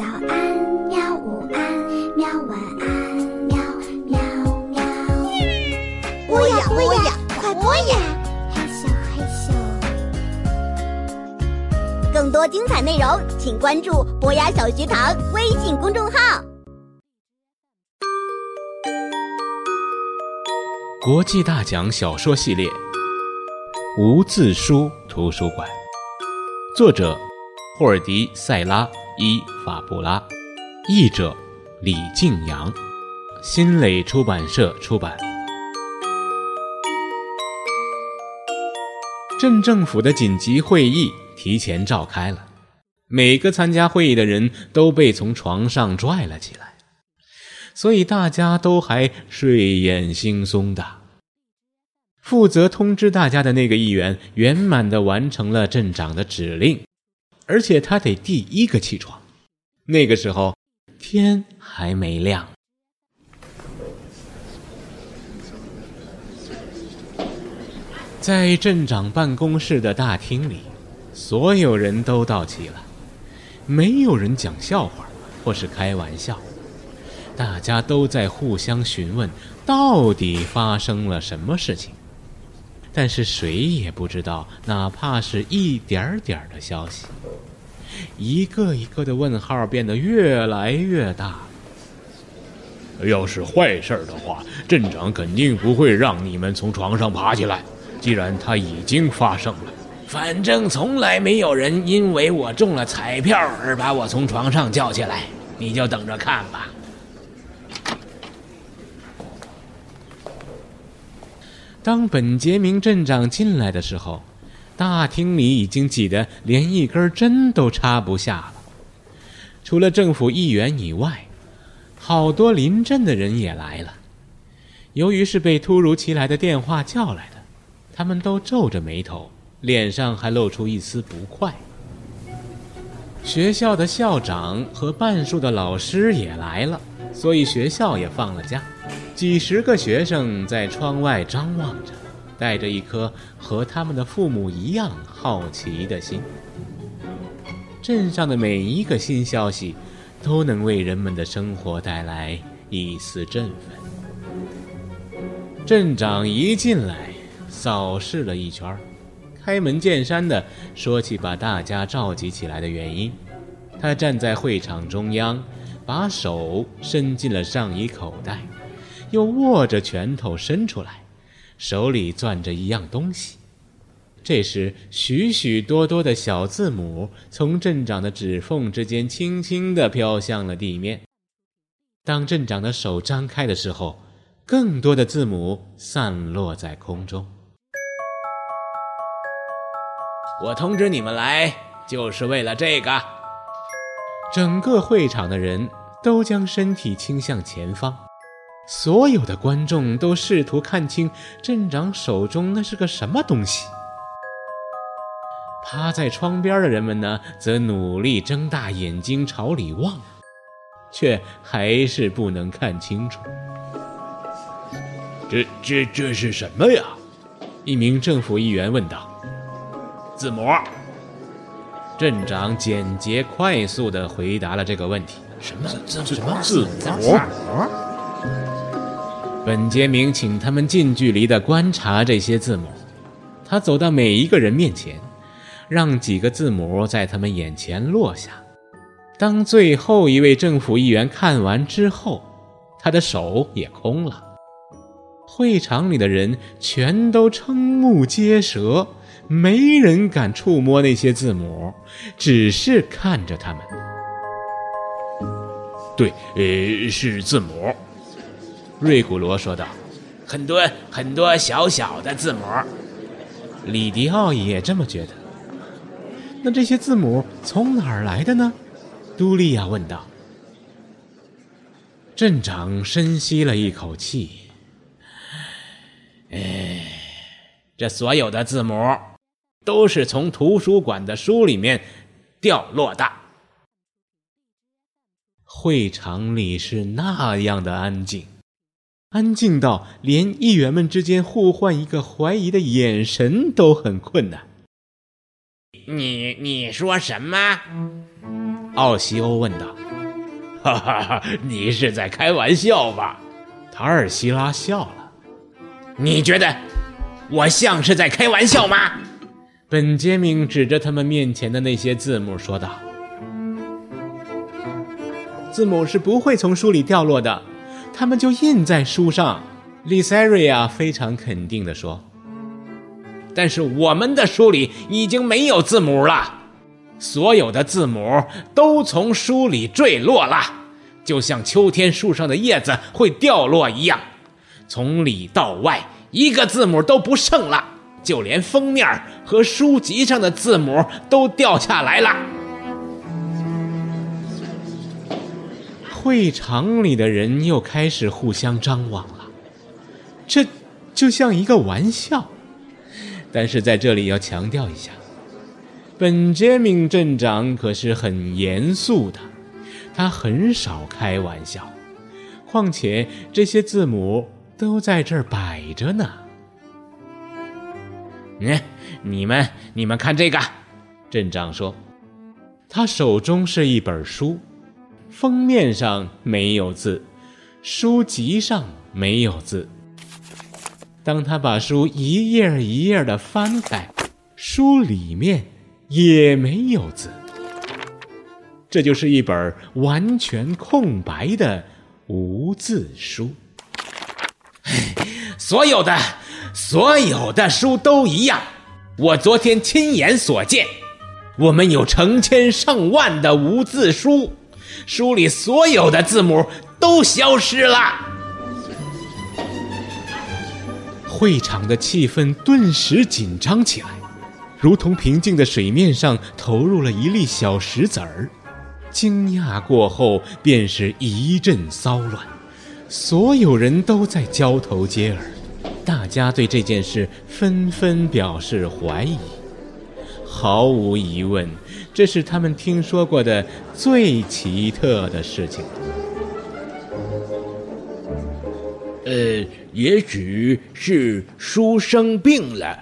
早安，喵！午安，喵！晚安，喵喵喵。播呀播呀，快播呀！嘿咻嘿咻。更多精彩内容，请关注博雅小学堂微信公众号。国际大奖小说系列《无字书图书馆》，作者霍尔迪·塞拉。伊法布拉，译者李静阳，新蕾出版社出版。镇政府的紧急会议提前召开了，每个参加会议的人都被从床上拽了起来，所以大家都还睡眼惺忪的。负责通知大家的那个议员圆满的完成了镇长的指令。而且他得第一个起床，那个时候天还没亮。在镇长办公室的大厅里，所有人都到齐了，没有人讲笑话或是开玩笑，大家都在互相询问到底发生了什么事情，但是谁也不知道，哪怕是一点点的消息。一个一个的问号变得越来越大。要是坏事的话，镇长肯定不会让你们从床上爬起来。既然它已经发生了，反正从来没有人因为我中了彩票而把我从床上叫起来，你就等着看吧。当本杰明镇长进来的时候。大厅里已经挤得连一根针都插不下了。除了政府议员以外，好多临镇的人也来了。由于是被突如其来的电话叫来的，他们都皱着眉头，脸上还露出一丝不快。学校的校长和半数的老师也来了，所以学校也放了假。几十个学生在窗外张望着。带着一颗和他们的父母一样好奇的心，镇上的每一个新消息都能为人们的生活带来一丝振奋。镇长一进来，扫视了一圈，开门见山的说起把大家召集起来的原因。他站在会场中央，把手伸进了上衣口袋，又握着拳头伸出来。手里攥着一样东西，这时许许多多的小字母从镇长的指缝之间轻轻地飘向了地面。当镇长的手张开的时候，更多的字母散落在空中。我通知你们来，就是为了这个。整个会场的人都将身体倾向前方。所有的观众都试图看清镇长手中那是个什么东西。趴在窗边的人们呢，则努力睁大眼睛朝里望，却还是不能看清楚。这、这、这是什么呀？一名政府议员问道。字母。镇长简洁快速地回答了这个问题。什么字？什么字母？本杰明请他们近距离地观察这些字母。他走到每一个人面前，让几个字母在他们眼前落下。当最后一位政府议员看完之后，他的手也空了。会场里的人全都瞠目结舌，没人敢触摸那些字母，只是看着他们。对，呃，是字母。瑞古罗说道：“很多很多小小的字母。”里迪奥也这么觉得。那这些字母从哪儿来的呢？杜利亚问道。镇长深吸了一口气：“哎，这所有的字母都是从图书馆的书里面掉落的。”会场里是那样的安静。安静到连议员们之间互换一个怀疑的眼神都很困难。你你说什么？奥西欧问道。哈哈哈，你是在开玩笑吧？塔尔希拉笑了。你觉得我像是在开玩笑吗？本杰明指着他们面前的那些字母说道：“字母是不会从书里掉落的，他们就印在书上。”丽塞瑞亚非常肯定地说：“但是我们的书里已经没有字母了，所有的字母都从书里坠落了，就像秋天树上的叶子会掉落一样，从里到外一个字母都不剩了，就连封面和书籍上的字母都掉下来了。”会场里的人又开始互相张望了。这就像一个玩笑，但是在这里要强调一下，本杰明镇长可是很严肃的，他很少开玩笑。况且这些字母都在这儿摆着呢。嗯，你们你们看这个，镇长说，他手中是一本书，封面上没有字，书籍上没有字。当他把书一页一页的翻开，书里面也没有字，这就是一本完全空白的无字书。所有的所有的书都一样，我昨天亲眼所见，我们有成千上万的无字书，书里所有的字母都消失了。会场的气氛顿时紧张起来，如同平静的水面上投入了一粒小石子儿。惊讶过后，便是一阵骚乱，所有人都在交头接耳，大家对这件事纷纷表示怀疑。毫无疑问，这是他们听说过的最奇特的事情。呃，也许是书生病了。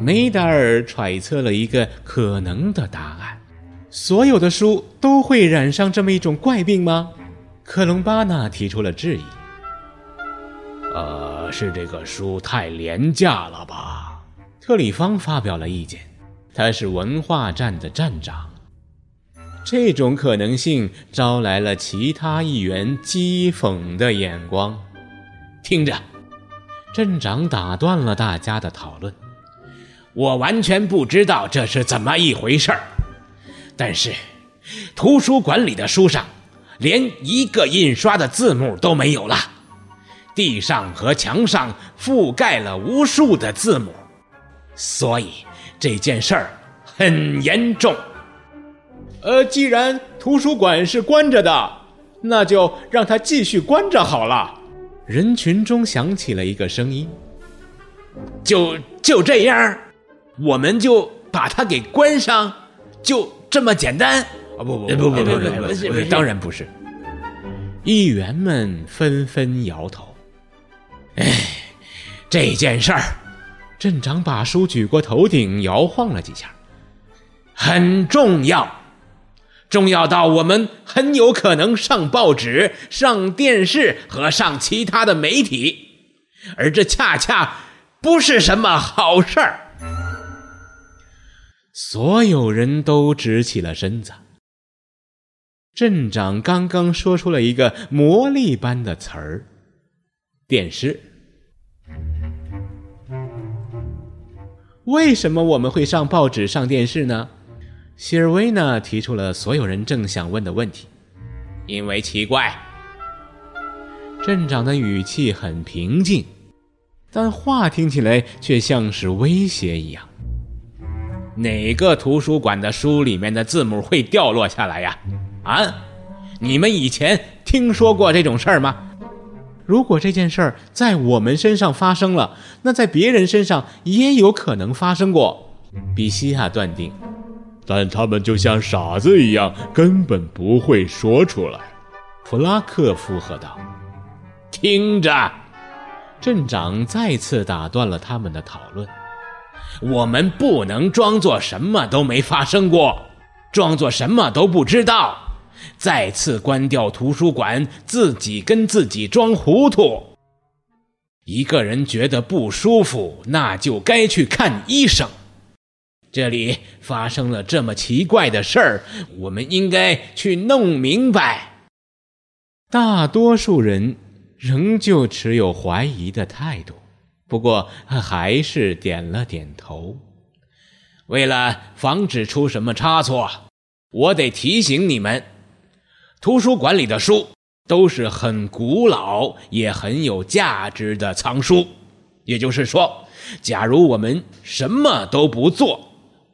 梅达尔揣测了一个可能的答案：所有的书都会染上这么一种怪病吗？克隆巴纳提出了质疑。呃，是这个书太廉价了吧？特里方发表了意见，他是文化站的站长。这种可能性招来了其他议员讥讽的眼光。听着，镇长打断了大家的讨论。我完全不知道这是怎么一回事儿，但是图书馆里的书上连一个印刷的字幕都没有了，地上和墙上覆盖了无数的字母，所以这件事儿很严重。呃，既然图书馆是关着的，那就让它继续关着好了。人群中响起了一个声音：“就就这样，我们就把它给关上，就这么简单？”啊，不不不不不不，当然不是。议员们纷纷摇头。哎，这件事儿，镇长把书举过头顶，摇晃了几下，很重要。重要到我们很有可能上报纸、上电视和上其他的媒体，而这恰恰不是什么好事儿。所有人都直起了身子。镇长刚刚说出了一个魔力般的词儿：“电视。”为什么我们会上报纸、上电视呢？希尔维娜提出了所有人正想问的问题，因为奇怪。镇长的语气很平静，但话听起来却像是威胁一样。哪个图书馆的书里面的字母会掉落下来呀？啊，你们以前听说过这种事儿吗？如果这件事儿在我们身上发生了，那在别人身上也有可能发生过。比西亚断定。但他们就像傻子一样，根本不会说出来。普拉克附和道：“听着，镇长再次打断了他们的讨论。我们不能装作什么都没发生过，装作什么都不知道。再次关掉图书馆，自己跟自己装糊涂。一个人觉得不舒服，那就该去看医生。这里发生了这么奇怪的事儿，我们应该去弄明白。大多数人仍旧持有怀疑的态度，不过还是点了点头。为了防止出什么差错，我得提醒你们：图书馆里的书都是很古老也很有价值的藏书。也就是说，假如我们什么都不做，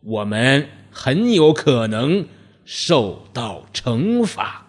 我们很有可能受到惩罚。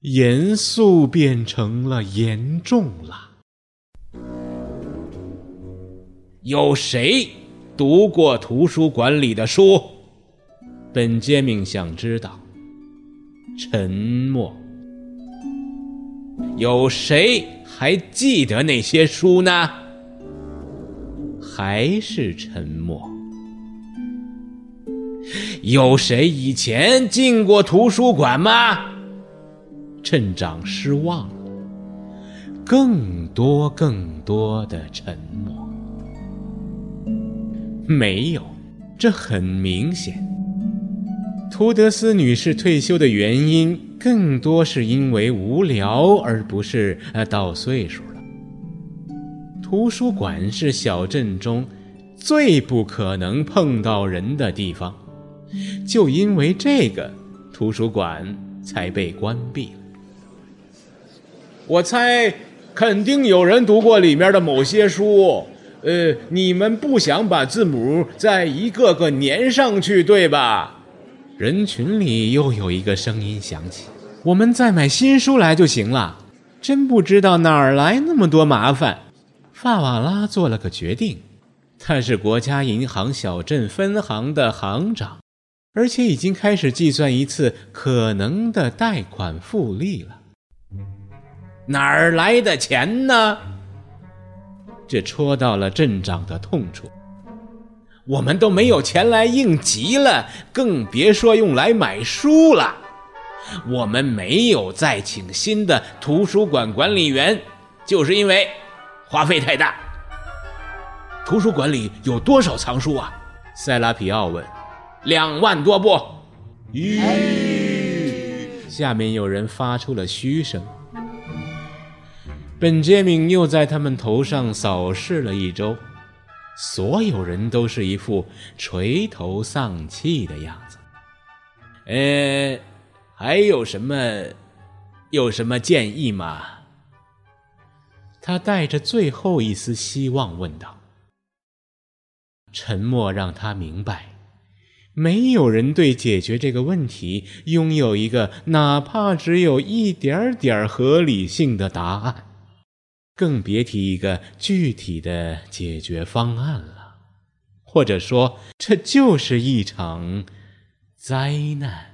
严肃变成了严重了。有谁读过图书馆里的书？本杰明想知道。沉默。有谁还记得那些书呢？还是沉默。有谁以前进过图书馆吗？镇长失望了。更多更多的沉默。没有，这很明显。图德斯女士退休的原因更多是因为无聊，而不是呃到岁数了。图书馆是小镇中最不可能碰到人的地方。就因为这个，图书馆才被关闭了。我猜，肯定有人读过里面的某些书。呃，你们不想把字母再一个个粘上去，对吧？人群里又有一个声音响起：“我们再买新书来就行了。”真不知道哪儿来那么多麻烦。法瓦拉做了个决定，他是国家银行小镇分行的行长。而且已经开始计算一次可能的贷款复利了。哪儿来的钱呢？这戳到了镇长的痛处。我们都没有钱来应急了，更别说用来买书了。我们没有再请新的图书馆管理员，就是因为花费太大。图书馆里有多少藏书啊？塞拉皮奥问。两万多部。咦！下面有人发出了嘘声。本杰明又在他们头上扫视了一周，所有人都是一副垂头丧气的样子。呃，还有什么？有什么建议吗？他带着最后一丝希望问道。沉默让他明白。没有人对解决这个问题拥有一个哪怕只有一点点合理性的答案，更别提一个具体的解决方案了。或者说，这就是一场灾难。